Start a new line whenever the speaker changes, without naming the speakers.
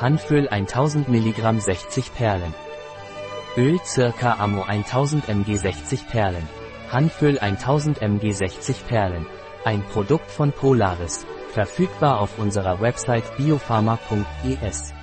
Hanföl 1000 mg 60 Perlen. Öl circa Ammo 1000 mg 60 Perlen. Hanföl 1000 mg 60 Perlen. Ein Produkt von Polaris. Verfügbar auf unserer Website biopharma.es.